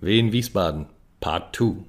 Wien Wiesbaden, Part 2.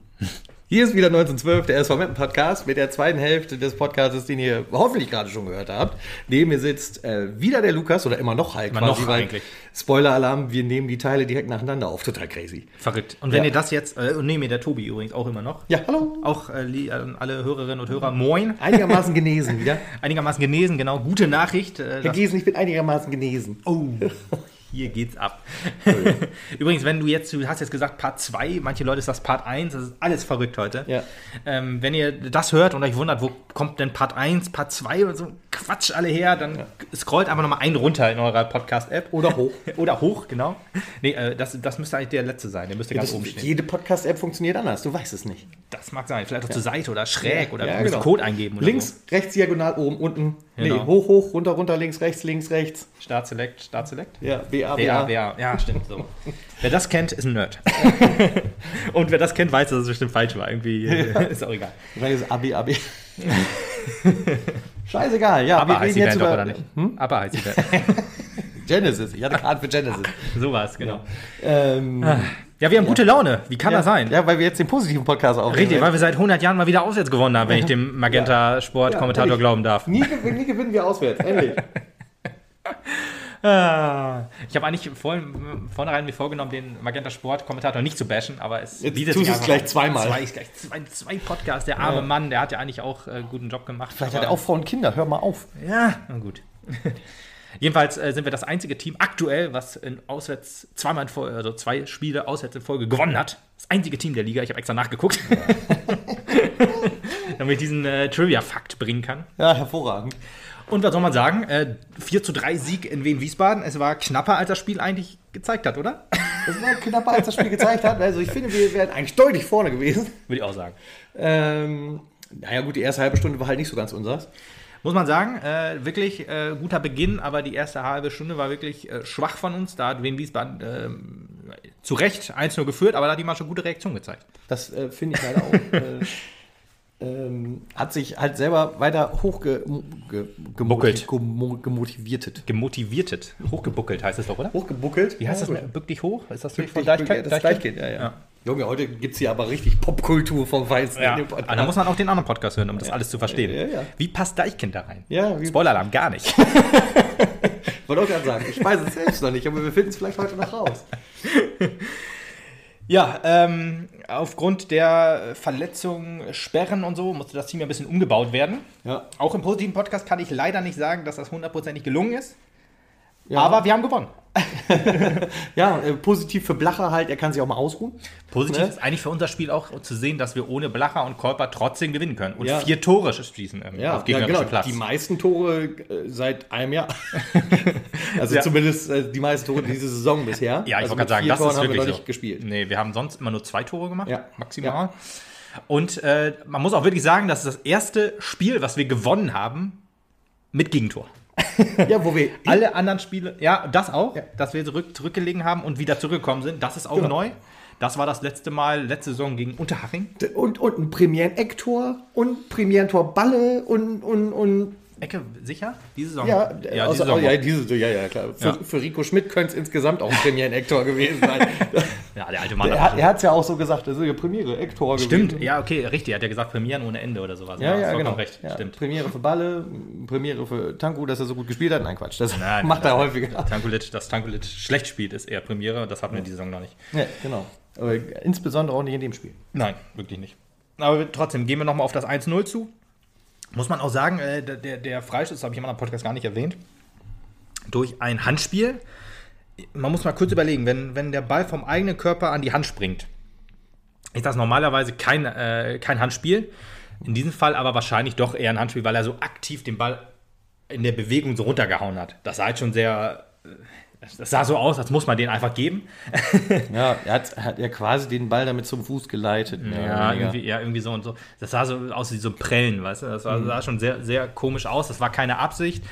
Hier ist wieder 1912, der SV Meppen Podcast mit der zweiten Hälfte des Podcasts, den ihr hoffentlich gerade schon gehört habt. Neben mir sitzt äh, wieder der Lukas oder immer noch halt Immer quasi, noch weil eigentlich. Spoiler-Alarm, wir nehmen die Teile direkt nacheinander auf. Total crazy. Verrückt. Und wenn Ja. ihr das jetzt, äh, und nee, mir der Tobi übrigens auch immer noch. Ja, hallo. Auch äh, an alle Hörerinnen und Hörer, moin. Einigermaßen genesen wieder. Einigermaßen genesen, genau. Gute Nachricht. Äh, Herr Gesen, ich bin einigermaßen genesen. oh, hier geht's ab. übrigens, wenn du jetzt, du hast jetzt gesagt Part 2, manche Leute ist das Part 1, das ist alles verrückt heute. Ja. Ähm, wenn ihr das hört und euch wundert, wo kommt denn Part 1, Part 2 und so Quatsch alle her, dann scrollt einfach nochmal einen runter in eurer Podcast-App. Oder hoch. Oder hoch, genau. Nee, äh, das, das müsste eigentlich der letzte sein. Der müsste ganz Das, oben stehen. jede Podcast-App funktioniert anders, du weißt es nicht. Das mag sein. Vielleicht auch zur Seite oder schräg oder Ja, genau. Code eingeben. Oder Links, rechts, diagonal, oben, unten. Genau. Nee, hoch, hoch, runter, runter, links, rechts, links, rechts. So. Start Select, Start Select. Ja, BA, Ja, BA. ja, ja, stimmt. So. wer das kennt, ist ein Nerd. Und wer das kennt, weiß, dass es bestimmt falsch war. Irgendwie äh, ist auch egal. Vielleicht ist AB, AB. Scheißegal, ja. Aber heißt die Band doch, über oder nicht? Aber heißt die Band. Genesis. Ich hatte Karten für Genesis. So war es, genau. ähm, Ja, wir haben gute Laune. Wie kann ja, das sein? Ja, weil wir jetzt den positiven Podcast aufnehmen. Richtig, weil wir seit 100 Jahren mal wieder auswärts gewonnen haben, wenn ich dem Magenta Sport Kommentator ehrlich. glauben darf. nie, nie gewinnen wir auswärts, endlich. Ah, Ich habe eigentlich vorhin, vornherein mir vorgenommen, den Magenta Sport Kommentator nicht zu bashen, aber es Jetzt bietet tust sich es gleich zweimal. Zwei, gleich zwei, zwei Podcasts. Der arme Mann, der hat ja eigentlich auch äh, guten Job gemacht. Vielleicht hat er auch Frauen und Kinder, hör mal auf. Ja, na gut. Jedenfalls äh, sind wir das einzige Team aktuell, was in auswärts zweimal in Folge, also zwei Spiele auswärts in Folge gewonnen hat. Das einzige Team der Liga. Ich habe extra nachgeguckt, damit ich diesen äh, Trivia-Fakt bringen kann. Ja, hervorragend. Und was soll man sagen? Äh, 4 zu 3 Sieg in Wien-Wiesbaden. Es war knapper, als das Spiel eigentlich gezeigt hat, oder? Das war knapper, als das Spiel gezeigt hat. Also ich finde, wir wären eigentlich deutlich vorne gewesen. Würde ich auch sagen. Ähm, naja gut, die erste halbe Stunde war halt nicht so ganz unseres. Muss man sagen, äh, wirklich äh, guter Beginn, aber die erste halbe Stunde war wirklich äh, schwach von uns. Da hat Wien Wiesbaden ähm, zu Recht 1-0 geführt, aber da hat die mal schon gute Reaktion gezeigt. Das äh, finde ich leider auch. äh, ähm, hat sich halt selber weiter Buckelt. hochgemotiviertet. Gemotiviertet, hochgebuckelt heißt es doch, oder? Hochgebuckelt? Wie heißt Ja, das? gut. Bück dich hoch? Ist das Bück von dich- Deichkind? Das Deichkind, ja, ja. Junge, heute gibt es hier aber richtig Popkultur vom Feinsten. Ja, aber da muss man auch den anderen Podcast hören, um das alles zu verstehen. Ja, ja. Wie passt Deichkind da rein? Ja, Spoiler-Alarm, gar nicht. Wollte auch gerade sagen, ich weiß es selbst noch nicht, aber wir finden es vielleicht heute noch raus. Ja, ähm, aufgrund der Verletzungen, Sperren und so musste das Team ja ein bisschen umgebaut werden. Ja. Auch im positiven Podcast kann ich leider nicht sagen, dass das hundertprozentig gelungen ist. Ja. Aber wir haben gewonnen. Ja, äh, positiv für Blacher halt, er kann sich auch mal ausruhen. Positiv Ne? ist eigentlich für unser Spiel auch zu sehen, dass wir ohne Blacher und Kolper trotzdem gewinnen können. Und Ja. vier Tore schießen ähm, Ja, auf gegnerischem genau. Platz. Die meisten Tore äh, seit einem Jahr. also Ja. zumindest äh, die meisten Tore diese Saison bisher. Ja, ich also wollte gerade sagen, das Toren ist haben wirklich wir noch so. nicht gespielt. Nee, wir haben sonst immer nur zwei Tore gemacht, Ja. maximal. Und äh, man muss auch wirklich sagen, das ist das erste Spiel, was wir gewonnen haben mit Gegentor. Ja, wo wir Alle anderen Spiele, ja, das auch, Ja. dass wir zurück, zurückgelegen haben und wieder zurückgekommen sind, das ist auch Genau. neu. Das war das letzte Mal, letzte Saison gegen Unterhaching. und, und ein Premieren-Ecktor und Premieren-Tor Balle und, und, und Ecke, sicher? Diese Saison? ja, ja, also, diese Saison. ja, diese, ja, ja, klar. Für, Ja. für Rico Schmidt könnte es insgesamt auch ein Premieren-Ecktor gewesen sein. ja, der alte Mann. er hat hat es ja auch so gesagt, das ist ja Premiere, Ecktor Stimmt, gewesen. ja, okay, richtig. Er hat ja gesagt, Premieren ohne Ende oder sowas. Ja, ja, vollkommen genau. recht. Ja, Stimmt. Premiere für Balle, Premiere für Tanku, dass er so gut gespielt hat. Nein, Quatsch, das Nein, macht er häufiger. Tankulic, dass Tankulic schlecht spielt, ist eher Premiere. Das hatten wir die Saison noch nicht. Ja, genau. Aber insbesondere auch nicht in dem Spiel. Nein, wirklich nicht. Aber trotzdem, gehen wir nochmal auf das 1-0 zu. Muss man auch sagen, äh, der, der- Freistoß, habe ich im anderen Podcast gar nicht erwähnt, durch ein Handspiel. Man muss mal kurz überlegen, wenn, wenn der Ball vom eigenen Körper an die Hand springt, ist das normalerweise kein, äh, kein Handspiel. In diesem Fall aber wahrscheinlich doch eher ein Handspiel, weil er so aktiv den Ball in der Bewegung so runtergehauen hat. Das sah halt schon sehr. Das sah so aus, als muss man den einfach geben. Ja, er hat, hat ja quasi den Ball damit zum Fuß geleitet. Ja, irgendwie, ja, irgendwie so und so. Das sah so aus wie so Prellen, weißt du? Das sah schon sehr, sehr komisch aus. Das war keine Absicht.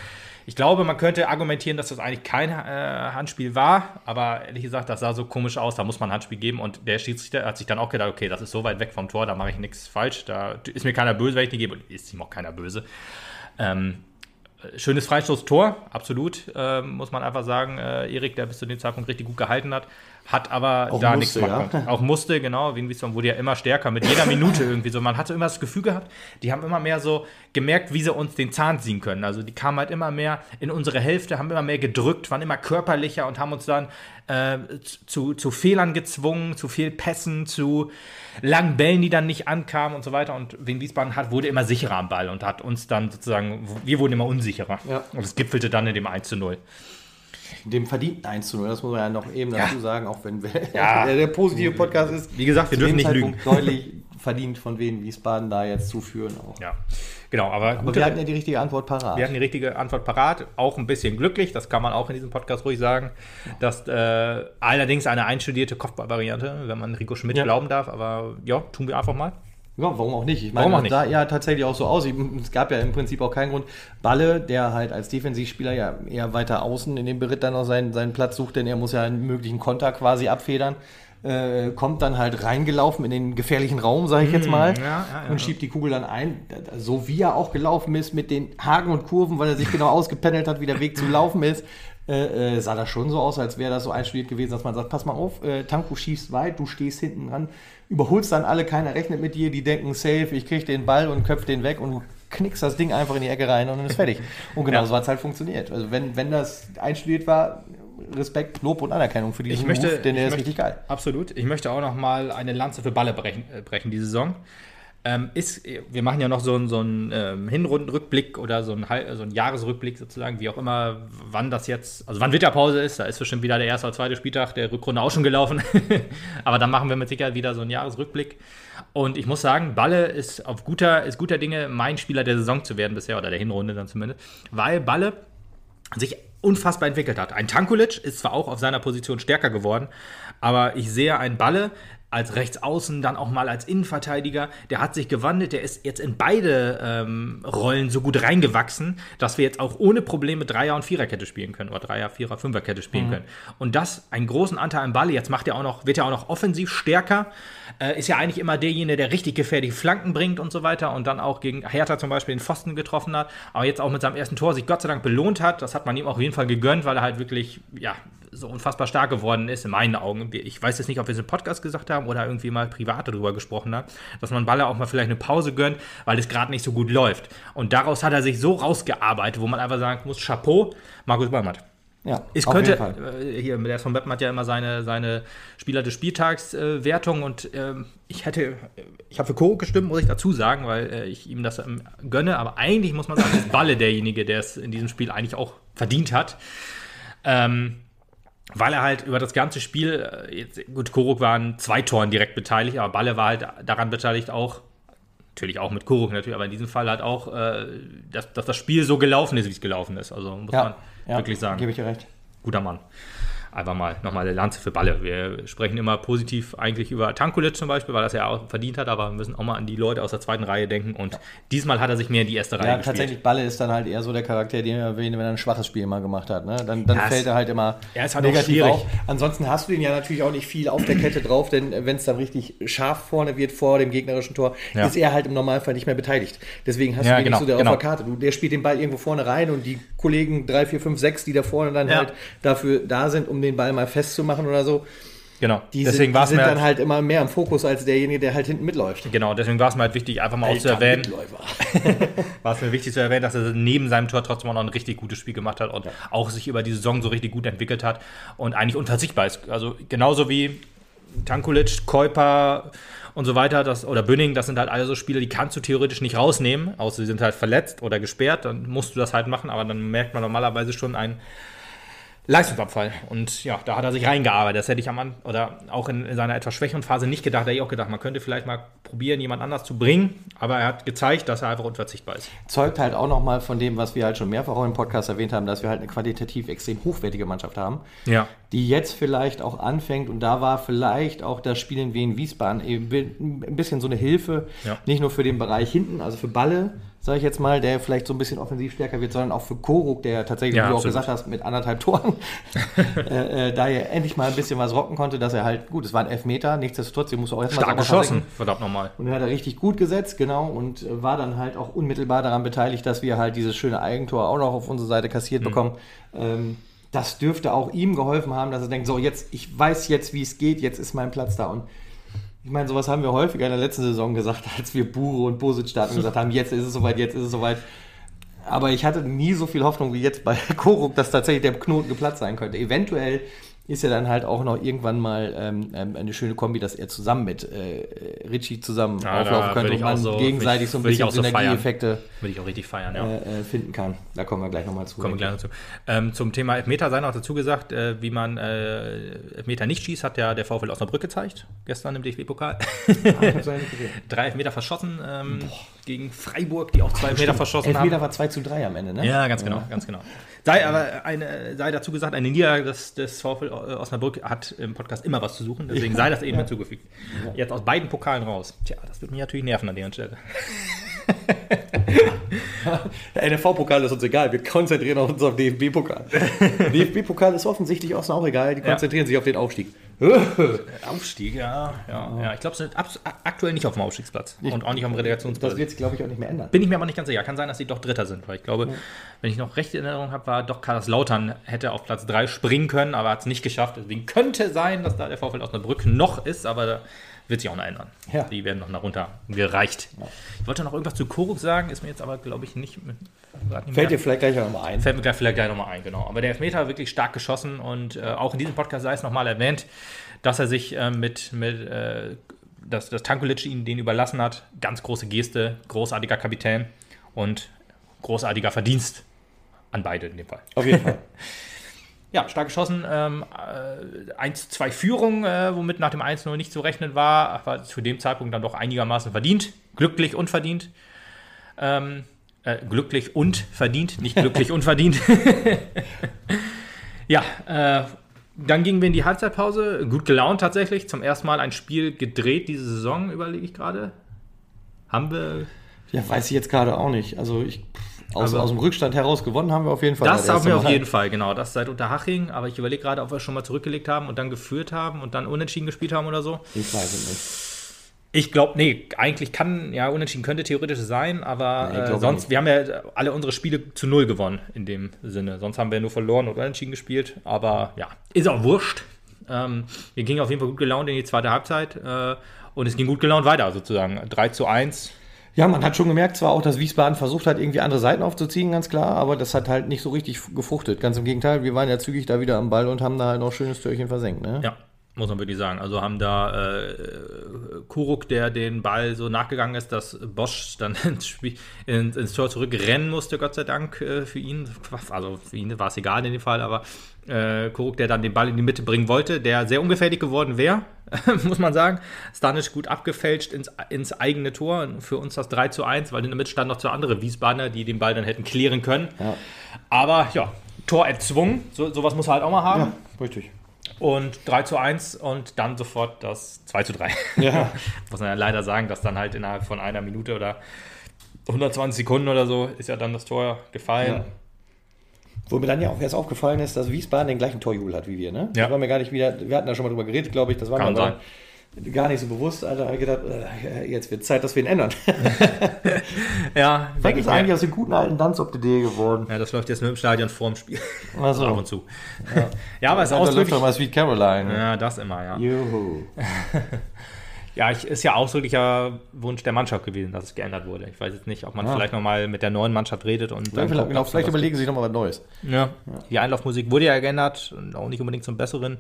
Ich glaube, man könnte argumentieren, dass das eigentlich kein äh, Handspiel war, aber ehrlich gesagt, das sah so komisch aus, da muss man ein Handspiel geben und der Schiedsrichter hat sich dann auch gedacht, okay, das ist so weit weg vom Tor, da mache ich nichts falsch, da ist mir keiner böse, wenn ich die gebe und ist ihm auch keiner böse. Ähm, schönes Freistoßtor, absolut, äh, muss man einfach sagen. Äh, Erik, der bis zu dem Zeitpunkt richtig gut gehalten hat, hat aber Auch da nichts machen ja. Auch musste, genau. Wien Wiesbaden wurde ja immer stärker mit jeder Minute irgendwie so. Man hatte immer das Gefühl gehabt, die haben immer mehr so gemerkt, wie sie uns den Zahn ziehen können. Also die kamen halt immer mehr in unsere Hälfte, haben immer mehr gedrückt, waren immer körperlicher und haben uns dann äh, zu, zu Fehlern gezwungen, zu viel Pässen, zu langen Bällen, die dann nicht ankamen und so weiter. Und Wien Wiesbaden hat, wurde immer sicherer am Ball und hat uns dann sozusagen, wir wurden immer unsicherer. Ja. Und es gipfelte dann in dem 1 zu 0. Dem verdienten 1 zu 0, das muss man ja noch eben dazu sagen, auch wenn Ja. der, der positive Podcast ist. Wie gesagt, wir dürfen nicht Zeitpunkt deutlich verdient von Wien Wiesbaden da jetzt zuführen auch. Ja, genau. Aber, Aber wir hatten ja die richtige Antwort parat. Wir hatten die richtige Antwort parat, auch ein bisschen glücklich, das kann man auch in diesem Podcast ruhig sagen. Dass äh, allerdings eine einstudierte Kopfballvariante, wenn man Rico Schmidt Ja. glauben darf, aber ja, tun wir einfach mal. Ja, warum auch nicht? Ich Warum meine, auch nicht? das sah ja tatsächlich auch so aus. Es gab ja im Prinzip auch keinen Grund. Balle, der halt als Defensivspieler ja eher weiter außen in dem Beritt dann noch seinen, seinen Platz sucht, denn er muss ja einen möglichen Konter quasi abfedern. Äh, kommt dann halt reingelaufen in den gefährlichen Raum, sage ich jetzt mal, ja, ja, ja. und schiebt die Kugel dann ein. So wie er auch gelaufen ist mit den Haken und Kurven, weil er sich genau ausgependelt hat, wie der Weg zu laufen ist, äh, äh, sah das schon so aus, als wäre das so einstudiert gewesen, dass man sagt, pass mal auf, äh, Tanko schießt weit, du stehst hinten dran, überholst dann alle, keiner rechnet mit dir, die denken, safe, ich krieg den Ball und köpf den weg und du knickst das Ding einfach in die Ecke rein und dann ist fertig. Und genau Ja. so hat es halt funktioniert. Also wenn, wenn das einstudiert war, Respekt, Lob und Anerkennung für diesen Ich möchte, Move, denn der ich ist möchte- richtig geil. Absolut. Ich möchte auch noch mal eine Lanze für Balle brechen, äh, brechen diese Saison. Ähm, ist, wir machen ja noch so einen, so einen ähm, Hinrundenrückblick oder so einen, so einen Jahresrückblick sozusagen, wie auch immer, wann das jetzt, also wann Winterpause ist, da ist bestimmt wieder der erste oder zweite Spieltag der Rückrunde auch schon gelaufen. Aber dann machen wir mit Sicherheit wieder so einen Jahresrückblick. Und ich muss sagen, Balle ist auf guter, ist guter Dinge, mein Spieler der Saison zu werden bisher, oder der Hinrunde dann zumindest, weil Balle sich unfassbar entwickelt hat. Ein Tankulic ist zwar auch auf seiner Position stärker geworden, aber ich sehe einen Balle als Rechtsaußen, dann auch mal als Innenverteidiger. Der hat sich gewandelt, der ist jetzt in beide ähm, Rollen so gut reingewachsen, dass wir jetzt auch ohne Probleme Dreier- und Viererkette spielen können oder Dreier-, Vierer-, Fünferkette spielen können. Und das einen großen Anteil am Ball. Jetzt macht er auch noch, wird er auch noch offensiv stärker. Äh, ist ja eigentlich immer derjenige, der richtig gefährliche Flanken bringt und so weiter und dann auch gegen Hertha zum Beispiel den Pfosten getroffen hat, aber jetzt auch mit seinem ersten Tor sich Gott sei Dank belohnt hat. Das hat man ihm auch auf jeden Fall gegönnt, weil er halt wirklich, ja, so unfassbar stark geworden ist, in meinen Augen. Ich weiß jetzt nicht, ob wir es im Podcast gesagt haben oder irgendwie mal privat darüber gesprochen haben, dass man Baller auch mal vielleicht eine Pause gönnt, weil es gerade nicht so gut läuft. Und daraus hat er sich so rausgearbeitet, wo man einfach sagen muss, Chapeau, Markus Ballmatt. Ja, Es auf könnte, jeden Fall. äh, hier, der von Beppen hat ja immer seine, seine Spieler des Spieltags äh, Wertung und ähm, ich hätte, ich habe für Koro gestimmt, muss ich dazu sagen, weil äh, ich ihm das ähm, gönne, aber eigentlich muss man sagen, ist Balle derjenige, der es in diesem Spiel eigentlich auch verdient hat. Ähm, weil er halt über das ganze Spiel, äh, jetzt, gut, Koruk waren zwei Toren direkt beteiligt, aber Balle war halt daran beteiligt auch, natürlich auch mit Koruk natürlich, aber in diesem Fall halt auch, äh, dass, dass das Spiel so gelaufen ist, wie es gelaufen ist. Also muss man Ja, ja, wirklich sagen Gebe ich dir recht. guter Mann. Einfach mal nochmal eine Lanze für Balle. Wir sprechen immer positiv eigentlich über Tankulic zum Beispiel, weil er es ja auch verdient hat, aber wir müssen auch mal an die Leute aus der zweiten Reihe denken und diesmal hat er sich mehr in die erste Reihe Ja, gespielt. tatsächlich, Balle ist dann halt eher so der Charakter, den er wenn er ein schwaches Spiel mal gemacht hat. Ne? Dann, dann Ja, fällt er halt immer er ist halt negativ auf. Ansonsten hast du ihn ja natürlich auch nicht viel auf der Kette drauf, denn wenn es dann richtig scharf vorne wird vor dem gegnerischen Tor, Ja. ist er halt im Normalfall nicht mehr beteiligt. Deswegen hast Ja, du ihn genau, nicht so der genau. auf der Karte. Du, der spielt den Ball irgendwo vorne rein und die Kollegen 3, 4, 5, 6, die da vorne dann Ja. halt dafür da sind, um den Ball mal festzumachen oder so, Genau, die deswegen sind, war die es sind mir dann halt, immer mehr im Fokus als derjenige, der halt hinten mitläuft. genau, deswegen war es mir halt wichtig, einfach mal auch zu erwähnen, war es mir wichtig zu erwähnen, dass er neben seinem Tor trotzdem auch noch ein richtig gutes Spiel gemacht hat und auch sich über die Saison so richtig gut entwickelt hat und eigentlich unverzichtbar ist. Also genauso wie Tankulic, Keuper und so weiter, das, oder Bünning, das sind halt alle so Spiele, die kannst du theoretisch nicht rausnehmen, außer sie sind halt verletzt oder gesperrt, dann musst du das halt machen, aber dann merkt man normalerweise schon einen Leistungsabfall. Und ja, da hat er sich reingearbeitet. Das hätte ich am Anfang, oder auch in, in seiner etwas schwächeren Phase nicht gedacht. Da hätte ich auch gedacht, man könnte vielleicht mal probieren, jemand anders zu bringen. Aber er hat gezeigt, dass er einfach unverzichtbar ist. zeugt halt auch nochmal von dem, was wir halt schon mehrfach auch im Podcast erwähnt haben, dass wir halt eine qualitativ extrem hochwertige Mannschaft haben, Ja. die jetzt vielleicht auch anfängt und da war vielleicht auch das Spiel in Wien Wiesbaden eben ein bisschen so eine Hilfe, Ja. nicht nur für den Bereich hinten, also für Balle, sage ich jetzt mal, der vielleicht so ein bisschen offensiv stärker wird, sondern auch für Koruk, der tatsächlich, Ja, wie du auch absolut. gesagt hast, mit anderthalb Toren, äh, äh, da er endlich mal ein bisschen was rocken konnte, dass er halt, gut, es waren Elfmeter, nichtsdestotrotz, die muss auch erstmal Stark geschossen, verdammt nochmal. Und er hat er richtig gut gesetzt, genau, und äh, war dann halt auch unmittelbar daran beteiligt, dass wir halt dieses schöne Eigentor auch noch auf unsere Seite kassiert bekommen. Ähm, das dürfte auch ihm geholfen haben, dass er denkt, so jetzt, ich weiß jetzt, wie es geht, jetzt ist mein Platz da. Und ich meine, sowas haben wir häufiger in der letzten Saison gesagt, als wir Bure und Bosic starten und gesagt haben, jetzt ist es soweit, jetzt ist es soweit. Aber ich hatte nie so viel Hoffnung wie jetzt bei Koruk, dass tatsächlich der Knoten geplatzt sein könnte. Eventuell ist ja dann halt auch noch irgendwann mal ähm, ähm, eine schöne Kombi, dass er zusammen mit äh, Richie zusammen Ja, auflaufen könnte und ich man so- gegenseitig so ein ich bisschen so. Synergieeffekte Würde ich auch richtig feiern, ja. äh, äh, finden kann. Da kommen wir gleich nochmal zu. Kommen wir gleich dazu. Ähm, zum Thema Elfmeter sei noch dazu gesagt, äh, wie man äh, Elfmeter nicht schießt, hat ja der VfL Osnabrück gezeigt, gestern im DFB-Pokal. Ich gesehen. Drei Elfmeter verschossen ähm, gegen Freiburg, die auch zwei Elfmeter verschossen Elfmeter haben. war 2 zu 3 am Ende, ne? Ja, ganz genau, ganz genau. Sei aber eine, sei dazu gesagt, eine Niederlage des, des VfL Osnabrück hat im Podcast immer was zu suchen, deswegen sei das eben hinzugefügt. Jetzt aus beiden Pokalen raus. Tja, das wird mich natürlich nerven an der Stelle. Der NFV-Pokal ist uns egal, wir konzentrieren uns auf den DFB-Pokal. DFB-Pokal ist offensichtlich auch egal, die konzentrieren sich auf den Aufstieg. Aufstieg, ja. Ja, ja. ich glaube, sie sind aktuell nicht auf dem Aufstiegsplatz und auch nicht auf dem Das Relegationsplatz. wird sich, glaube ich, auch nicht mehr ändern. Bin ich mir aber nicht ganz sicher. Kann sein, dass sie doch Dritter sind, weil ich glaube, wenn ich noch recht in Erinnerung habe, war doch Kaiserslautern hätte auf Platz 3 springen können, aber hat es nicht geschafft. Deswegen könnte sein, dass da der VfL Osnabrück noch ist, aber da wird sich auch noch ändern. Ja. Die werden noch nach runter gereicht. Ich wollte noch irgendwas zu Koruk sagen, ist mir jetzt aber, glaube ich, nicht, grad nicht Fällt dir vielleicht gleich nochmal ein. Fällt mir gleich vielleicht gleich nochmal ein, genau. Aber der Elfmeter wirklich stark geschossen und äh, auch in diesem Podcast sei es nochmal erwähnt, dass er sich äh, mit, mit äh, dass, dass Tankulic ihn den überlassen hat. Ganz große Geste, großartiger Kapitän und großartiger Verdienst an beide in dem Fall. Auf jeden Fall. Ja, stark geschossen. Ähm, äh, 1-2 Führung, äh, womit nach dem 1-0 nicht zu rechnen war, aber zu dem Zeitpunkt dann doch einigermaßen verdient. Glücklich und verdient. Ähm, äh, glücklich und verdient, nicht glücklich und verdient. ja, äh, dann gingen wir in die Halbzeitpause. Gut gelaunt tatsächlich. Zum ersten Mal ein Spiel gedreht diese Saison, überlege ich gerade. Haben wir Ja, weiß ich jetzt gerade auch nicht. Also ich aus, Also- aus dem Rückstand heraus gewonnen haben wir auf jeden Fall. Das haben wir auf Mal. jeden Fall, genau. Das seit Unterhaching. Aber ich überlege gerade, ob wir schon mal zurückgelegt haben und dann geführt haben und dann unentschieden gespielt haben oder so. Ich weiß es nicht. Ich glaube, nee, eigentlich kann, ja, unentschieden könnte theoretisch sein, aber Nee, äh, sonst, nicht. wir haben ja alle unsere Spiele zu null gewonnen in dem Sinne. Sonst haben wir nur verloren und unentschieden gespielt. Aber ja, ist auch wurscht. Ähm, wir gingen auf jeden Fall gut gelaunt in die zweite Halbzeit äh, und es ging gut gelaunt weiter sozusagen. 3 zu 1. Ja, man hat schon gemerkt, zwar auch, dass Wiesbaden versucht hat, irgendwie andere Seiten aufzuziehen, ganz klar, aber das hat halt nicht so richtig gefruchtet. Ganz im Gegenteil, wir waren ja zügig da wieder am Ball und haben da halt noch schönes Türchen versenkt. Ne? Ja, muss man wirklich sagen. Also haben da äh, Kuruk, der den Ball so nachgegangen ist, dass Bosch dann ins, Spiel, ins, ins Tor zurückrennen musste, Gott sei Dank äh, für ihn. Also für ihn war es egal in dem Fall, aber äh, Kuruk, der dann den Ball in die Mitte bringen wollte, der sehr ungefährlich geworden wäre, muss man sagen. Stanisch gut abgefälscht ins, ins eigene Tor. Für uns das 3 zu 1, weil in der Mitte stand noch zwei andere Wiesbadener, die den Ball dann hätten klären können. Ja. Aber ja, Tor erzwungen, so, sowas muss er halt auch mal haben. Ja, richtig. Und 3 zu 1 und dann sofort das 2 zu 3. Ja. Muss man ja leider sagen, dass dann halt innerhalb von einer Minute oder 120 Sekunden oder so ist ja dann das Tor gefallen. Ja. Wo mir dann ja auch erst aufgefallen ist, dass Wiesbaden den gleichen Torjubel hat wie wir, ne? Ja. Das war mir gar nicht wieder, wir hatten da schon mal drüber geredet, glaube ich, das war Kann mir aber gar nicht so bewusst, Alter, ich gedacht, äh, jetzt wird Zeit, dass wir ihn ändern. Ja, Was ist ich eigentlich aus dem guten alten Danzop-DD geworden? Ja, das läuft jetzt nur im Stadion vorm Spiel. Ach so. Ab und zu. Ja, aber es ist ausdrücklich. mal Sweet Caroline. Ja, das immer, ja. Juhu. Ja, ich, ist ja ausdrücklicher Wunsch der Mannschaft gewesen, dass es geändert wurde. Ich weiß jetzt nicht, ob man Ja. vielleicht nochmal mit der neuen Mannschaft redet und dann Vielleicht, genau, vielleicht überlegen Sie sich nochmal was Neues. Ja. Die Einlaufmusik wurde ja geändert und auch nicht unbedingt zum Besseren.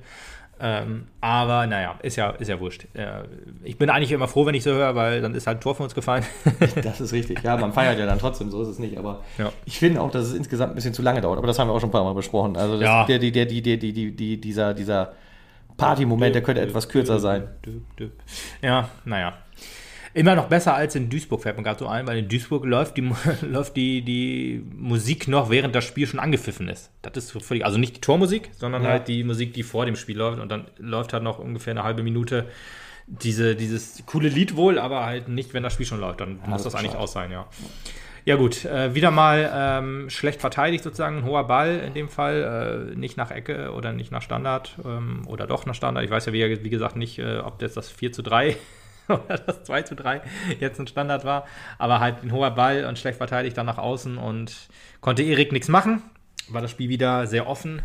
Ähm, aber naja, ist ja, ist ja wurscht. Äh, ich bin eigentlich immer froh, wenn ich so höre, weil dann ist halt ein Tor für uns gefallen. Das ist richtig. Ja, man feiert ja dann trotzdem, so ist es nicht. Aber Ja. ich finde auch, dass es insgesamt ein bisschen zu lange dauert. Aber das haben wir auch schon ein paar Mal besprochen. Also das, Ja. der, der, die, die, die, die, dieser, dieser Party-Moment, der könnte etwas kürzer sein. Ja, naja. Immer noch besser als in Duisburg, fällt mir gerade so ein, weil in Duisburg läuft die, läuft die, die Musik noch, während das Spiel schon angepfiffen ist. Das ist völlig, also nicht die Tormusik, sondern Ja. halt die Musik, die vor dem Spiel läuft und dann läuft halt noch ungefähr eine halbe Minute diese, dieses coole Lied wohl, aber halt nicht, wenn das Spiel schon läuft. Dann muss das eigentlich schade. aus sein, ja. Ja gut, äh, wieder mal ähm, schlecht verteidigt sozusagen, ein hoher Ball in dem Fall, äh, nicht nach Ecke oder nicht nach Standard ähm, oder doch nach Standard. Ich weiß ja wie, wie gesagt nicht, äh, ob das das 4 zu 3 oder das 2 zu 3 jetzt ein Standard war, aber halt ein hoher Ball und schlecht verteidigt dann nach außen und konnte Erik nichts machen. War das Spiel wieder sehr offen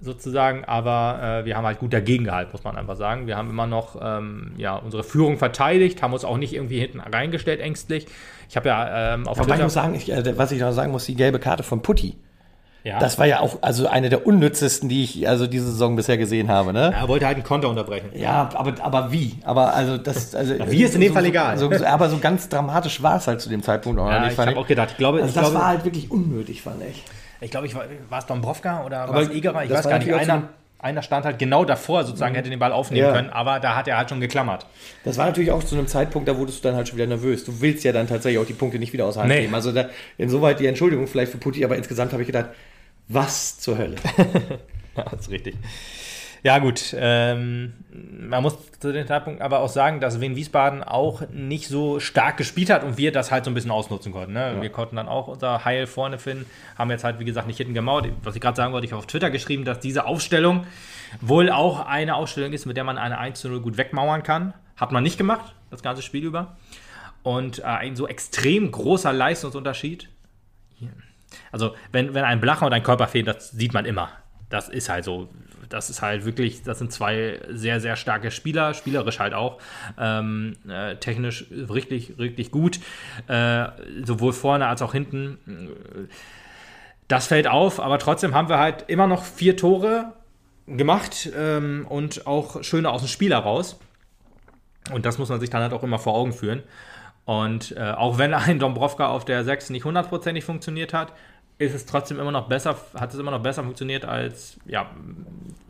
sozusagen, aber äh, wir haben halt gut dagegen gehalten, muss man einfach sagen. Wir haben immer noch ähm, ja, unsere Führung verteidigt, haben uns auch nicht irgendwie hinten reingestellt ängstlich. Ich habe ja ähm, auf ich Twitter- muss sagen, ich, äh, was ich noch sagen muss, die gelbe Karte von Putti. Ja, Das war ja auch also eine der unnützesten, die ich also diese Saison bisher gesehen habe, ne? er wollte halt einen Konter unterbrechen. Ja, aber, aber wie? Aber also das, also wie ist in dem so, Fall egal. So, so, aber so ganz dramatisch war es halt zu dem Zeitpunkt auch Ja, nicht. ich fand habe auch gedacht, ich glaube, also ich das glaube, war halt wirklich unnötig, fand ich. ich glaube, ich war, war es Dombrovka oder Aber war es Egerer? Ich weiß gar nicht. Einer, einer stand halt genau davor, sozusagen, hätte den Ball aufnehmen Ja. können, aber da hat er halt schon geklammert. Das war natürlich auch zu einem Zeitpunkt, da wurdest du dann halt schon wieder nervös. Du willst ja dann tatsächlich auch die Punkte nicht wieder aus der Hand Nee. nehmen. Also da, insoweit die Entschuldigung vielleicht für Putti, aber insgesamt habe ich gedacht, was zur Hölle? Ja, das ist richtig. Ja, gut. Ähm, man muss zu dem Zeitpunkt aber auch sagen, dass Wien Wiesbaden auch nicht so stark gespielt hat und wir das halt so ein bisschen ausnutzen konnten. Ne? Wir konnten dann auch unser Heil vorne finden, haben jetzt halt, wie gesagt, nicht hinten gemauert. Was ich gerade sagen wollte, ich habe auf Twitter geschrieben, dass diese Aufstellung wohl auch eine Aufstellung ist, mit der man eine 1 zu 0 gut wegmauern kann. Hat man nicht gemacht, das ganze Spiel über. Und äh, ein so extrem großer Leistungsunterschied. Also, wenn, wenn ein Blacher und ein Körper fehlen, das sieht man immer. Das ist halt so. Das ist halt wirklich, das sind zwei sehr, sehr starke Spieler, spielerisch halt auch, ähm, äh, technisch richtig, richtig gut, äh, sowohl vorne als auch hinten. Das fällt auf, aber trotzdem haben wir halt immer noch vier Tore gemacht ähm, und auch schöne aus dem Spiel heraus. Und das muss man sich dann halt auch immer vor Augen führen. Und äh, auch wenn ein Dombrovka auf der 6 nicht hundertprozentig funktioniert hat, ist es trotzdem immer noch besser, hat es immer noch besser funktioniert als, ja,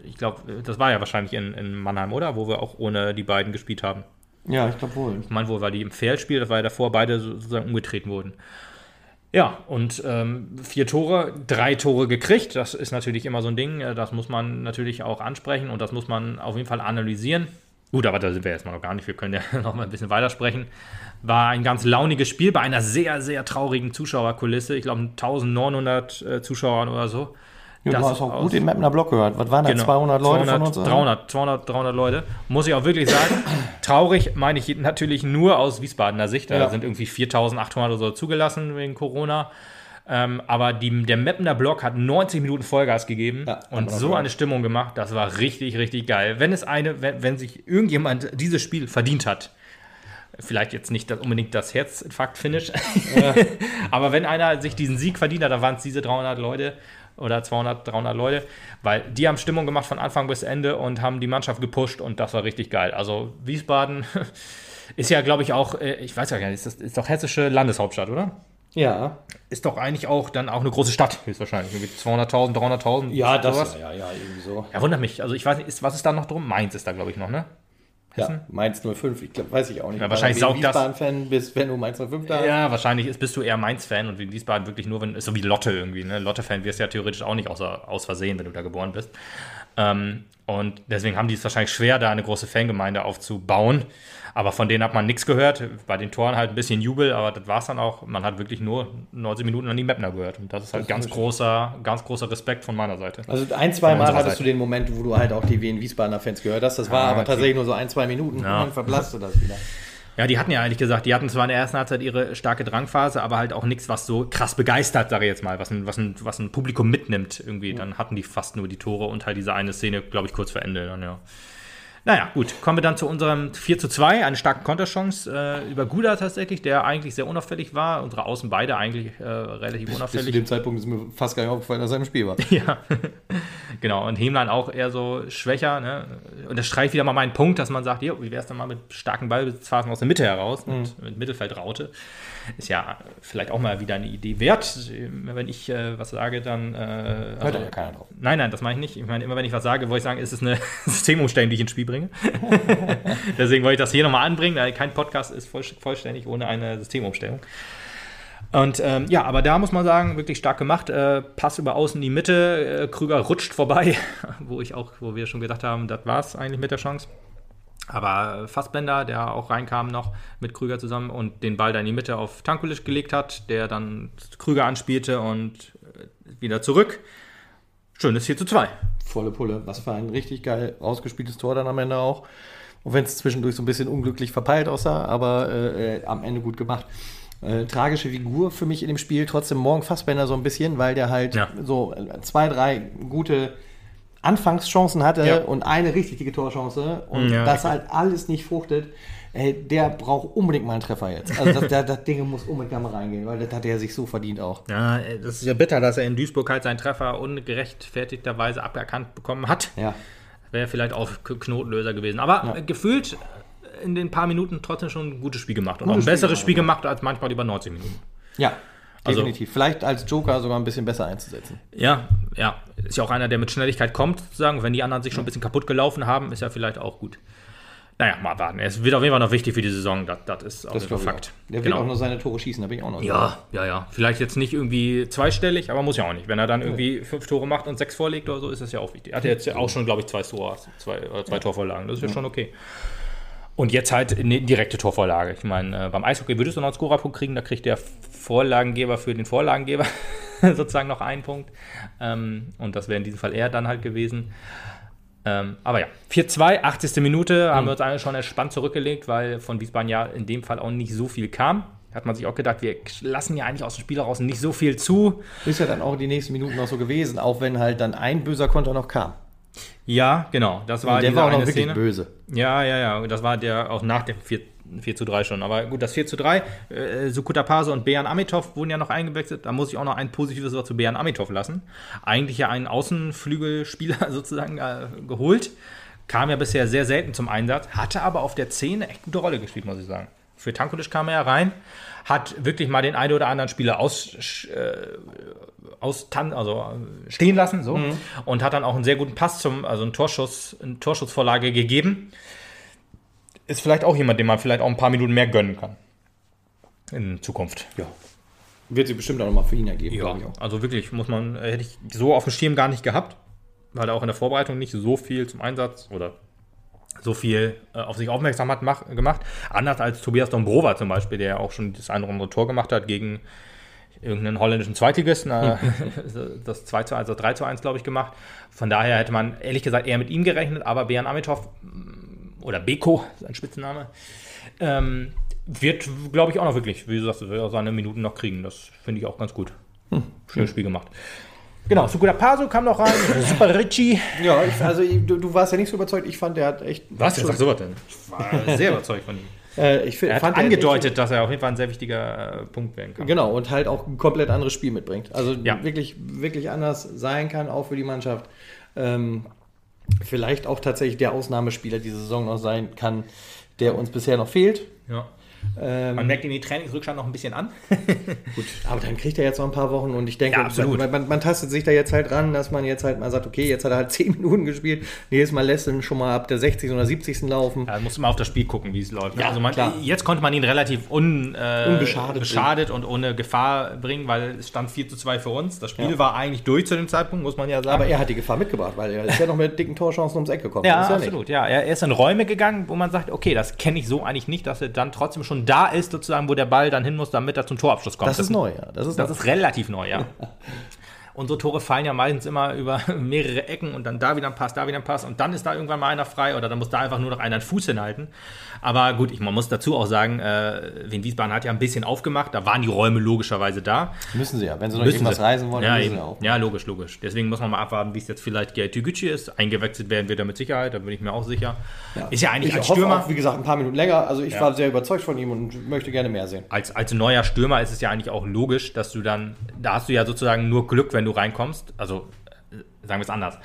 ich glaube, das war ja wahrscheinlich in, in Mannheim, oder? Wo wir auch ohne die beiden gespielt haben. Ja, ich glaube wohl. Ich meine, wo war die im Feldspiel, das war ja davor, beide sozusagen umgetreten wurden. Ja, und ähm, vier Tore, drei Tore gekriegt, das ist natürlich immer so ein Ding, äh, das muss man natürlich auch ansprechen und das muss man auf jeden Fall analysieren. Gut, aber da sind wir erstmal noch gar nicht, wir können ja noch mal ein bisschen weitersprechen. War ein ganz launiges Spiel bei einer sehr, sehr traurigen Zuschauerkulisse. Ich glaube, 1900 äh, Zuschauern oder so. Ja, du Das hast auch gut den Mapner Block gehört. Was waren da? Genau. 200 Leute 200, von uns? 300, 200, 300 Leute. Muss ich auch wirklich sagen. Traurig meine ich natürlich nur aus Wiesbadener Sicht. Da Ja. sind irgendwie 4800 oder so zugelassen wegen Corona. Ähm, aber die, der Mapner Block hat 90 Minuten Vollgas gegeben Ja, und so eine Stimmung gemacht. Das war richtig, richtig geil. Wenn es eine, wenn, wenn sich irgendjemand dieses Spiel verdient hat, vielleicht jetzt nicht das, unbedingt das Herzinfarkt-Finish, aber wenn einer sich diesen Sieg verdient hat, dann waren es diese 300 Leute oder 200, 300 Leute, weil die haben Stimmung gemacht von Anfang bis Ende und haben die Mannschaft gepusht und das war richtig geil. Also Wiesbaden ist ja, glaube ich, auch, äh, ich weiß ja gar nicht, ist, das, ist doch hessische Landeshauptstadt, oder? Ja. Ist doch eigentlich auch dann auch eine große Stadt, höchstwahrscheinlich. Irgendwie 200.000, 300.000. Ja, das sowas. ja, ja, ja, irgendwie so. Ja, wundert mich. Also ich weiß nicht, ist, was ist da noch drum? Mainz ist da, glaube ich, noch, ne? Ja, Mainz 05, ich glaub, weiß ich auch nicht. Ja, wahrscheinlich saugt das- Wiesbaden-Fan bist, wenn du Mainz 05 da hast. Ja, wahrscheinlich ist, bist du eher Mainz-Fan und in Wiesbaden wirklich nur, wenn, ist so wie Lotte irgendwie, ne? Lotte-Fan wirst du ja theoretisch auch nicht außer, aus Versehen, wenn du da geboren bist. Ähm, und deswegen haben die es wahrscheinlich schwer, da eine große Fangemeinde aufzubauen. Aber von denen hat man nichts gehört. Bei den Toren halt ein bisschen Jubel, aber das war es dann auch. Man hat wirklich nur 90 Minuten an die Mapner gehört. Und das ist halt ganz großer, ganz großer Respekt von meiner Seite. Also ein, zwei Mal hattest Seite. du den Moment, wo du halt auch die Wien Wiesbadener Fans gehört hast. Das war Ja, aber tatsächlich nur so ein, zwei Minuten Ja. und dann verblasst du das wieder. Ja, die hatten ja eigentlich gesagt, die hatten zwar in der ersten Halbzeit ihre starke Drangphase, aber halt auch nichts, was so krass begeistert, sage ich jetzt mal, was ein, was ein, was ein Publikum mitnimmt irgendwie. Dann hatten die fast nur die Tore und halt diese eine Szene, glaube ich, kurz vor Ende dann, ja. Naja, gut, kommen wir dann zu unserem 4 zu 2, eine starke Konterchance äh, über Guda tatsächlich, der eigentlich sehr unauffällig war. Unsere Außen beide eigentlich äh, relativ Bis zu unauffällig. dem Zeitpunkt ist mir fast gar nicht aufgefallen, dass er im Spiel war. Ja, genau. Und Hemlein auch eher so schwächer. Ne? Und das streicht wieder mal meinen Punkt, dass man sagt, jo, wie wäre es denn mal mit starken Ballbesitzphasen aus der Mitte heraus, mit, mit Mittelfeldraute. Ist ja vielleicht auch mal wieder eine Idee wert. Wenn ich äh, was sage, dann. Äh, Hört also- ja keiner drauf. Nein, nein, das meine ich nicht. Ich meine, immer wenn ich was sage, wollte ich sagen, ist es eine Systemumstellung, die ich ins Spiel bringe. Deswegen wollte ich das hier nochmal anbringen. Kein Podcast ist voll, vollständig ohne eine Systemumstellung. Und ähm, ja, aber da muss man sagen, wirklich stark gemacht. Äh, Pass über außen in die Mitte, äh, Krüger rutscht vorbei, wo ich auch, wo wir schon gedacht haben, das war's eigentlich mit der Chance. Aber Fassbender, der auch reinkam noch mit Krüger zusammen und den Ball dann in die Mitte auf Tankulic gelegt hat, der dann Krüger anspielte und äh, wieder zurück. Schönes 4 zu 2. Volle Pulle. Was für ein richtig geil rausgespieltes Tor dann am Ende auch. Und wenn es zwischendurch so ein bisschen unglücklich verpeilt aussah, aber äh, äh, am Ende gut gemacht. Äh, tragische Figur für mich in dem Spiel. Trotzdem morgen Fassbender so ein bisschen, weil der halt Ja. so äh, zwei, drei gute Anfangschancen hatte Ja. und eine richtige Torchance und Ja, das halt alles nicht fruchtet. Ey, der braucht unbedingt mal einen Treffer jetzt. Also das, das, das Ding muss unbedingt mal reingehen, weil das hat er sich so verdient auch. Ja, das ist ja bitter, dass er in Duisburg halt seinen Treffer ungerechtfertigterweise aberkannt bekommen hat. Ja. Wäre vielleicht auch Knotenlöser gewesen. Aber Ja. gefühlt äh, in den paar Minuten trotzdem schon ein gutes Spiel gemacht. Und Gutes auch ein Spiel besseres gemacht, Spiel gemacht als manchmal über 90 Minuten. Ja, Also- definitiv. Vielleicht als Joker sogar ein bisschen besser einzusetzen. Ja, ja. Ist ja auch einer, der mit Schnelligkeit kommt, sozusagen. Wenn die anderen sich schon ein bisschen kaputt gelaufen haben, ist ja vielleicht auch gut. Naja, mal warten. Es wird auf jeden Fall noch wichtig für die Saison. Das, das ist auf Das ich Fakt. auch. Der Genau. will auch nur seine Tore schießen, da bin ich auch noch. Ja, ja, ja. Vielleicht jetzt nicht irgendwie zweistellig, aber muss ja auch nicht. Wenn er dann irgendwie fünf Tore macht und sechs vorlegt oder so, ist das ja auch wichtig. Er hat jetzt ja auch schon, glaube ich, zwei, Tore, zwei, äh, zwei Torvorlagen. Das ist ja schon okay. Und jetzt halt eine direkte Torvorlage. Ich meine, äh, beim Eishockey würdest du noch einen Scorerpunkt kriegen, da kriegt der Vorlagengeber für den Vorlagengeber sozusagen noch einen Punkt. Ähm, und das wäre in diesem Fall er dann halt gewesen. Ähm, aber ja, 4-2, 80. Minute, haben wir uns eigentlich schon entspannt zurückgelegt, weil von Wiesbaden ja in dem Fall auch nicht so viel kam. Hat man sich auch gedacht, wir lassen ja eigentlich aus dem Spiel heraus nicht so viel zu. Ist ja dann auch die nächsten Minuten noch so gewesen, auch wenn halt dann ein böser Konter noch kam. Ja, genau. Das war Und der war auch noch wirklich Szene. böse. Ja, ja, ja. Das war der auch nach dem 4, 4 zu 3 schon. Aber gut, das 4 zu 3, äh, Sukuta Pase und Bejan Amitov wurden ja noch eingewechselt. Da muss ich auch noch ein positives Wort zu Bejan Amitov lassen. Eigentlich ja einen Außenflügelspieler sozusagen äh, geholt. Kam ja bisher sehr selten zum Einsatz, hatte aber auf der 10 eine echt gute Rolle gespielt, muss ich sagen. Für Tankulic kam er ja rein, hat wirklich mal den einen oder anderen Spieler aus, äh, aus also äh, stehen lassen so und hat dann auch einen sehr guten Pass zum also einen Torschuss eine Torschussvorlage gegeben. Ist vielleicht auch jemand, dem man vielleicht auch ein paar Minuten mehr gönnen kann in Zukunft. Ja. Wird sie bestimmt auch nochmal für ihn ergeben, Ja, glaube ich auch. also wirklich muss man äh, hätte ich so auf dem Schirm gar nicht gehabt, weil er auch in der Vorbereitung nicht so viel zum Einsatz oder so viel äh, auf sich aufmerksam hat mach, gemacht. Anders als Tobias Dombrova zum Beispiel, der ja auch schon das eine oder andere Tor gemacht hat gegen irgendeinen holländischen Zweitligisten. Äh, das 2 zu 1, das 3 zu 1, glaube ich, gemacht. Von daher hätte man ehrlich gesagt eher mit ihm gerechnet, aber Bejan Amitov mm, oder Beko, sein Spitzname, ähm, wird, glaube ich, auch noch wirklich, wie du sagst, seine Minuten noch kriegen. Das finde ich auch ganz gut. Schönes Spiel gemacht. Genau, Sukuda Paso kam noch rein, Super Ricci. Ja, ich, also ich- du, du warst ja nicht so überzeugt. Ich fand, der hat echt. Was? Der sagt sowas denn? Ich war sehr überzeugt von ihm. Äh, ich find- Er hat angedeutet, dass er auf jeden Fall ein sehr wichtiger äh, Punkt werden kann. Genau, und halt auch ein komplett anderes Spiel mitbringt. Also Ja. wirklich, wirklich anders sein kann, auch für die Mannschaft. Ähm, vielleicht auch tatsächlich der Ausnahmespieler diese Saison noch sein kann, der uns bisher noch fehlt. Ja. Ähm, Man merkt ihn die Trainingsrückstand noch ein bisschen an. Gut, aber dann kriegt er jetzt noch ein paar Wochen und ich denke, Ja, absolut. Man, man, man tastet sich da jetzt halt ran, dass man jetzt halt mal sagt, okay, jetzt hat er halt 10 Minuten gespielt. Nächstes Mal lässt er ihn schon mal ab der 60. oder 70. laufen. Da muss man auf das Spiel gucken, wie es läuft. Ja, also man, jetzt konnte man ihn relativ un, äh, Unbeschadet beschadet und ohne Gefahr bringen, weil es stand 4 zu 2 für uns. Das Spiel Ja. war eigentlich durch zu dem Zeitpunkt, muss man ja sagen. Aber er hat die Gefahr mitgebracht, weil er ist ja noch mit dicken Torchancen ums Eck gekommen. ja, absolut. Ja, er ist in Räume gegangen, wo man sagt, okay, das kenne ich so eigentlich nicht, dass er dann trotzdem schon da ist, sozusagen, wo der Ball dann hin muss, damit er zum Torabschluss kommt. Das ist neu, ja. Das ist, Das neu. ist relativ neu, ja. Unsere Tore fallen ja meistens immer über mehrere Ecken und dann da wieder ein Pass, da wieder ein Pass und dann ist da irgendwann mal einer frei oder dann muss da einfach nur noch einer einen Fuß hinhalten. Aber gut, ich, man muss dazu auch sagen, äh, Wien Wiesbaden hat ja ein bisschen aufgemacht, da waren die Räume logischerweise da. müssen sie ja. Wenn sie noch Müssen irgendwas sie. reisen wollen, ja, müssen eben. sie auch. ja, logisch, logisch. Deswegen muss man mal abwarten, wie es jetzt vielleicht Gerd Gücü ist. Eingewechselt werden wird er mit Sicherheit, da bin ich mir auch sicher. Ist ja eigentlich Ich als Stürmer. auch, wie gesagt, ein paar Minuten länger. Also ich Ja. war sehr überzeugt von ihm und möchte gerne mehr sehen. als, als neuer Stürmer ist es ja eigentlich auch logisch, dass du dann, da hast du ja sozusagen nur Glück, wenn du reinkommst. Also äh, sagen wir es anders.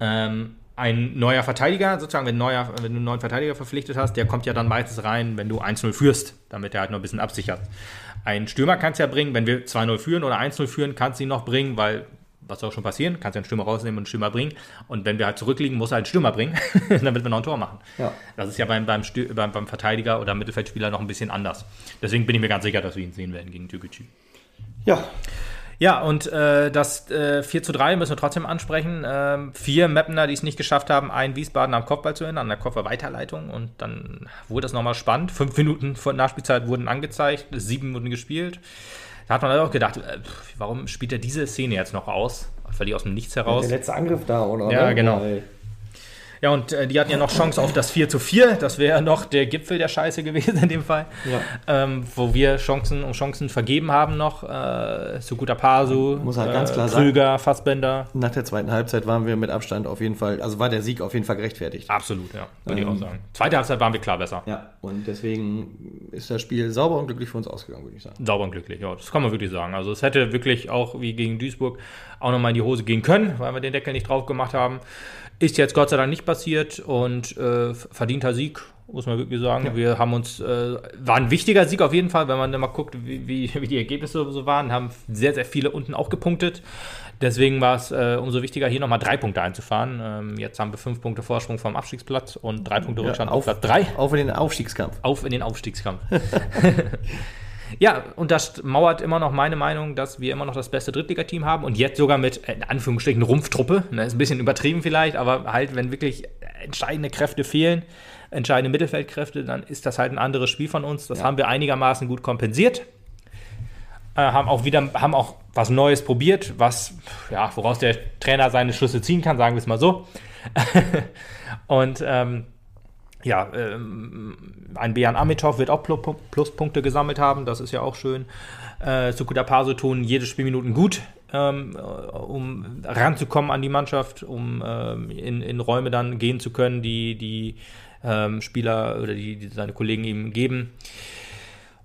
Ähm, ein neuer Verteidiger, sozusagen, wenn, neuer, wenn du einen neuen Verteidiger verpflichtet hast, der kommt ja dann meistens rein, wenn du 1-0 führst, damit er halt noch ein bisschen absichert. Ein Stürmer kannst du ja bringen, wenn wir 2-0 führen oder 1-0 führen, kannst du ihn noch bringen, weil, was soll schon passieren, kannst ja einen Stürmer rausnehmen und einen Stürmer bringen. Und wenn wir halt zurückliegen, muss er halt einen Stürmer bringen, damit wir noch ein Tor machen. Ja. Das ist ja beim, beim, Stü beim, beim Verteidiger oder Mittelfeldspieler noch ein bisschen anders. Deswegen bin ich mir ganz sicher, dass wir ihn sehen werden gegen Türkgücü. Ja, Ja, und äh, das äh, 4 zu 3 müssen wir trotzdem ansprechen. Ähm, vier Mapner, die es nicht geschafft haben, einen Wiesbaden am Kopfball zu ändern, an der Kopfball-Weiterleitung. Und dann wurde das nochmal spannend. Fünf Minuten vor Nachspielzeit wurden angezeigt, sieben Minuten gespielt. Da hat man auch gedacht, äh, warum spielt er diese Szene jetzt noch aus? Völlig aus dem Nichts heraus. Der letzte Angriff da, oder? Ja, genau. Ja, und äh, die hatten ja noch Chance auf das 4 zu 4. Das wäre noch der Gipfel der Scheiße gewesen in dem Fall. Ja. Ähm, wo wir Chancen um Chancen vergeben haben noch. Äh, Sukuta Pasu, Muss halt äh, ganz klar sagen. Krüger, Fassbender. Nach der zweiten Halbzeit waren wir mit Abstand auf jeden Fall, also war der Sieg auf jeden Fall gerechtfertigt. Absolut, ja. Würde ich Ähm. auch sagen. Zweite Halbzeit waren wir klar besser. Ja, und deswegen ist das Spiel sauber und glücklich für uns ausgegangen, würde ich sagen. Sauber und glücklich, ja. Das kann man wirklich sagen. Also es hätte wirklich auch wie gegen Duisburg auch nochmal in die Hose gehen können, weil wir den Deckel nicht drauf gemacht haben. Ist jetzt Gott sei Dank nicht passiert und äh, verdienter Sieg, muss man wirklich sagen. Wir haben uns, äh, war ein wichtiger Sieg auf jeden Fall, wenn man mal guckt, wie, wie, wie die Ergebnisse so waren, haben sehr, sehr viele unten auch gepunktet. Deswegen war es äh, umso wichtiger, hier nochmal drei Punkte einzufahren. Ähm, jetzt haben wir fünf Punkte Vorsprung vom Abstiegsplatz und drei Punkte Rückstand auf Platz drei Auf in den Aufstiegskampf. auf in den Aufstiegskampf. ja, und das mauert immer noch meine Meinung, dass wir immer noch das beste Drittligateam haben und jetzt sogar mit, in Anführungsstrichen, Rumpftruppe. Ne, ist ein bisschen übertrieben vielleicht, aber halt, wenn wirklich entscheidende Kräfte fehlen, entscheidende Mittelfeldkräfte, dann ist das halt ein anderes Spiel von uns. Das haben wir einigermaßen gut kompensiert. Äh, haben auch wieder, haben auch was Neues probiert, was, ja, woraus der Trainer seine Schlüsse ziehen kann, sagen wir es mal so. und ähm, ja, ähm, ein Bejan Amitov wird auch Plu- Pluspunkte gesammelt haben, das ist ja auch schön. Äh, Sukuda Paso tun jede Spielminuten gut, ähm, äh, um ranzukommen an die Mannschaft, um ähm, in, in Räume dann gehen zu können, die die ähm, Spieler oder die, die seine Kollegen ihm geben.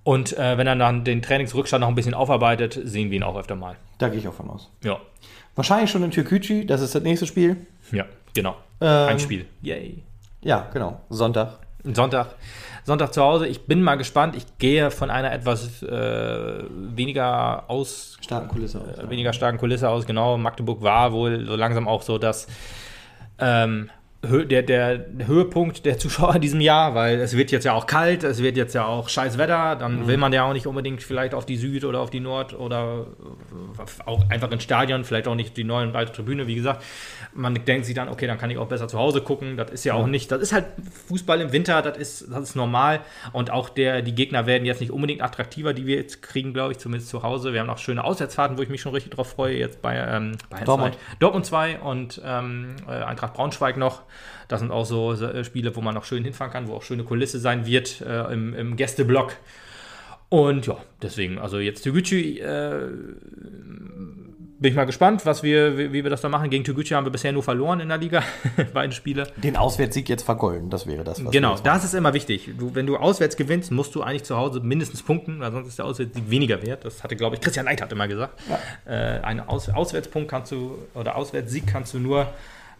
Und äh, wenn er dann den Trainingsrückstand noch ein bisschen aufarbeitet, sehen wir ihn auch öfter mal. Da gehe ich auch von aus. Ja, Wahrscheinlich schon in Türkücü, das ist das nächste Spiel. ja, genau. Ähm, Ein Spiel. Yay. Ja, genau. Sonntag. Sonntag, Sonntag zu Hause. Ich bin mal gespannt. Ich gehe von einer etwas äh, weniger aus, Starken Kulisse. äh, weniger starken Kulisse aus. Genau, Magdeburg war wohl so langsam auch so das ähm, der, der Höhepunkt der Zuschauer in diesem Jahr, weil es wird jetzt ja auch kalt, es wird jetzt ja auch scheiß Wetter, dann will man ja auch nicht unbedingt vielleicht auf die Süd oder auf die Nord oder äh, auch einfach ins Stadion, vielleicht auch nicht die neuen breite Tribüne, wie gesagt. Man denkt sich dann, okay, dann kann ich auch besser zu Hause gucken. Das ist ja auch nicht, das ist halt Fußball im Winter, das ist, das ist normal. Und auch der, die Gegner werden jetzt nicht unbedingt attraktiver, die wir jetzt kriegen, glaube ich, zumindest zu Hause. Wir haben auch schöne Auswärtsfahrten, wo ich mich schon richtig drauf freue, jetzt bei, ähm, bei Dortmund. 2. Dortmund 2 und ähm, äh, Eintracht Braunschweig noch. Das sind auch so äh, Spiele, wo man noch schön hinfahren kann, wo auch schöne Kulisse sein wird äh, im, im Gästeblock. Und ja, deswegen, also jetzt Toguchi, äh, bin ich mal gespannt, was wir, wie, wie wir das da machen. Gegen Toguchi haben wir bisher nur verloren in der Liga, beide Spiele. Den Auswärtssieg jetzt vergolden, das wäre das. Genau, machen. das ist immer wichtig. Du, wenn du auswärts gewinnst, musst du eigentlich zu Hause mindestens punkten, weil sonst ist der Auswärtssieg weniger wert. Das hatte, glaube ich, Christian Neid hat immer gesagt. Äh, einen Aus Auswärtspunkt kannst du, oder Auswärtssieg kannst du nur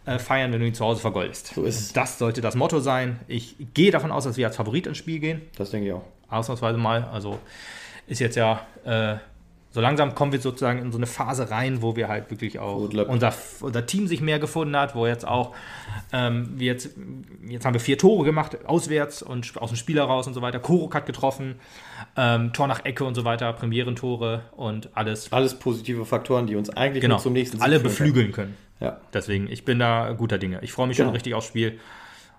äh, feiern, wenn du ihn zu Hause vergoldest. So ist es. Das sollte das Motto sein. Ich gehe davon aus, dass wir als Favorit ins Spiel gehen. Das denke ich auch. Ausnahmsweise mal. Also ist jetzt ja, äh, so langsam kommen wir sozusagen in so eine Phase rein, wo wir halt wirklich auch unser, unser Team sich mehr gefunden hat, wo jetzt auch, ähm, wir jetzt, jetzt haben wir vier Tore gemacht, auswärts und aus dem Spiel heraus und so weiter. Korok hat getroffen, ähm, Tor nach Ecke und so weiter, Premierentore und alles, Alles positive Faktoren, die uns eigentlich genau, zum nächsten Sieg alle beflügeln können. können. Ja. Deswegen, ich bin da guter Dinge. Ich freue mich schon Genau. richtig aufs Spiel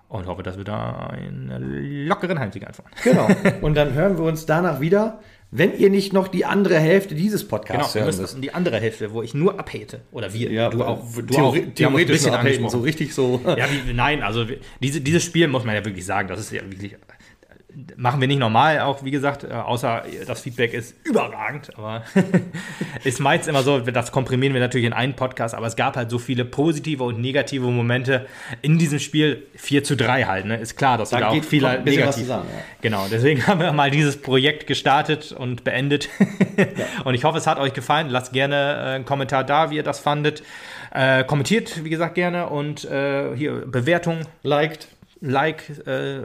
und hoffe, dass wir da einen lockeren Heimsieg einfahren. Genau. Und dann hören wir uns danach wieder, wenn ihr nicht noch die andere Hälfte dieses Genau, Podcasts wir hören müsst. die andere Hälfte, wo ich nur abhate. Oder wir. Ja, du auch. Du theori auch. Uns ein theoretisch bisschen angesprochen. so richtig so. Ja, wie, nein, also diese, dieses Spiel muss man ja wirklich sagen, das ist ja wirklich. Machen wir nicht normal, auch wie gesagt, äh, außer das Feedback ist überragend, aber ist meist immer so, das komprimieren wir natürlich in einen Podcast, aber es gab halt so viele positive und negative Momente in diesem Spiel 4 zu 3 halt, ne? Ist klar, dass Da auch viel halt negativ. zusammen, ja. Genau, deswegen haben wir mal dieses Projekt gestartet und beendet. Und ich hoffe, es hat euch gefallen. Lasst gerne äh, einen Kommentar da, wie ihr das fandet. Äh, kommentiert, wie gesagt, gerne und äh, hier Bewertung, Liked, Like, äh,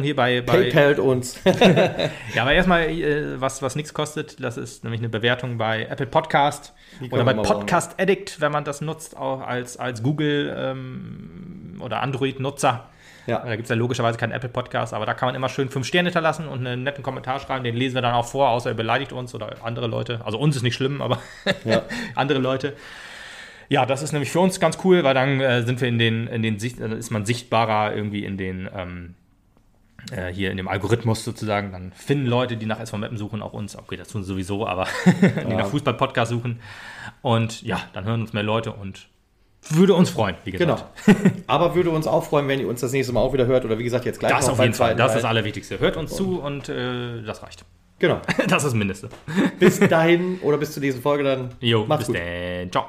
hier bei, bei PayPal uns. ja, aber erstmal, äh, was, was nichts kostet, das ist nämlich eine Bewertung bei Apple Podcast oder bei. Podcast Addict, wenn man das nutzt, auch als, als Google ähm, oder Android-Nutzer. Ja. Da gibt es ja logischerweise keinen Apple Podcast, aber da kann man immer schön fünf Sterne hinterlassen und einen netten Kommentar schreiben. Den lesen wir dann auch vor, außer er beleidigt uns oder andere Leute. Also uns ist nicht schlimm, aber Ja. andere Leute. Ja, das ist nämlich für uns ganz cool, weil dann äh, sind wir in den, in den Sicht, dann ist man sichtbarer irgendwie in den, ähm, äh, hier in dem Algorithmus sozusagen. Dann finden Leute, die nach SV Mappen suchen, auch uns. Okay, das tun sie sowieso, aber die nach Fußball-Podcast suchen. Und ja, dann hören uns mehr Leute und würde uns freuen, wie gesagt. Genau. Aber würde uns auch freuen, wenn ihr uns das nächste Mal auch wieder hört oder wie gesagt jetzt gleich Das auf jeden Fall. Das ist das Allerwichtigste. Hört uns zu und äh, das reicht. Genau. Das ist das Mindeste. Bis dahin oder bis zur nächsten Folge dann. Jo, Macht's bis gut. dann. Ciao.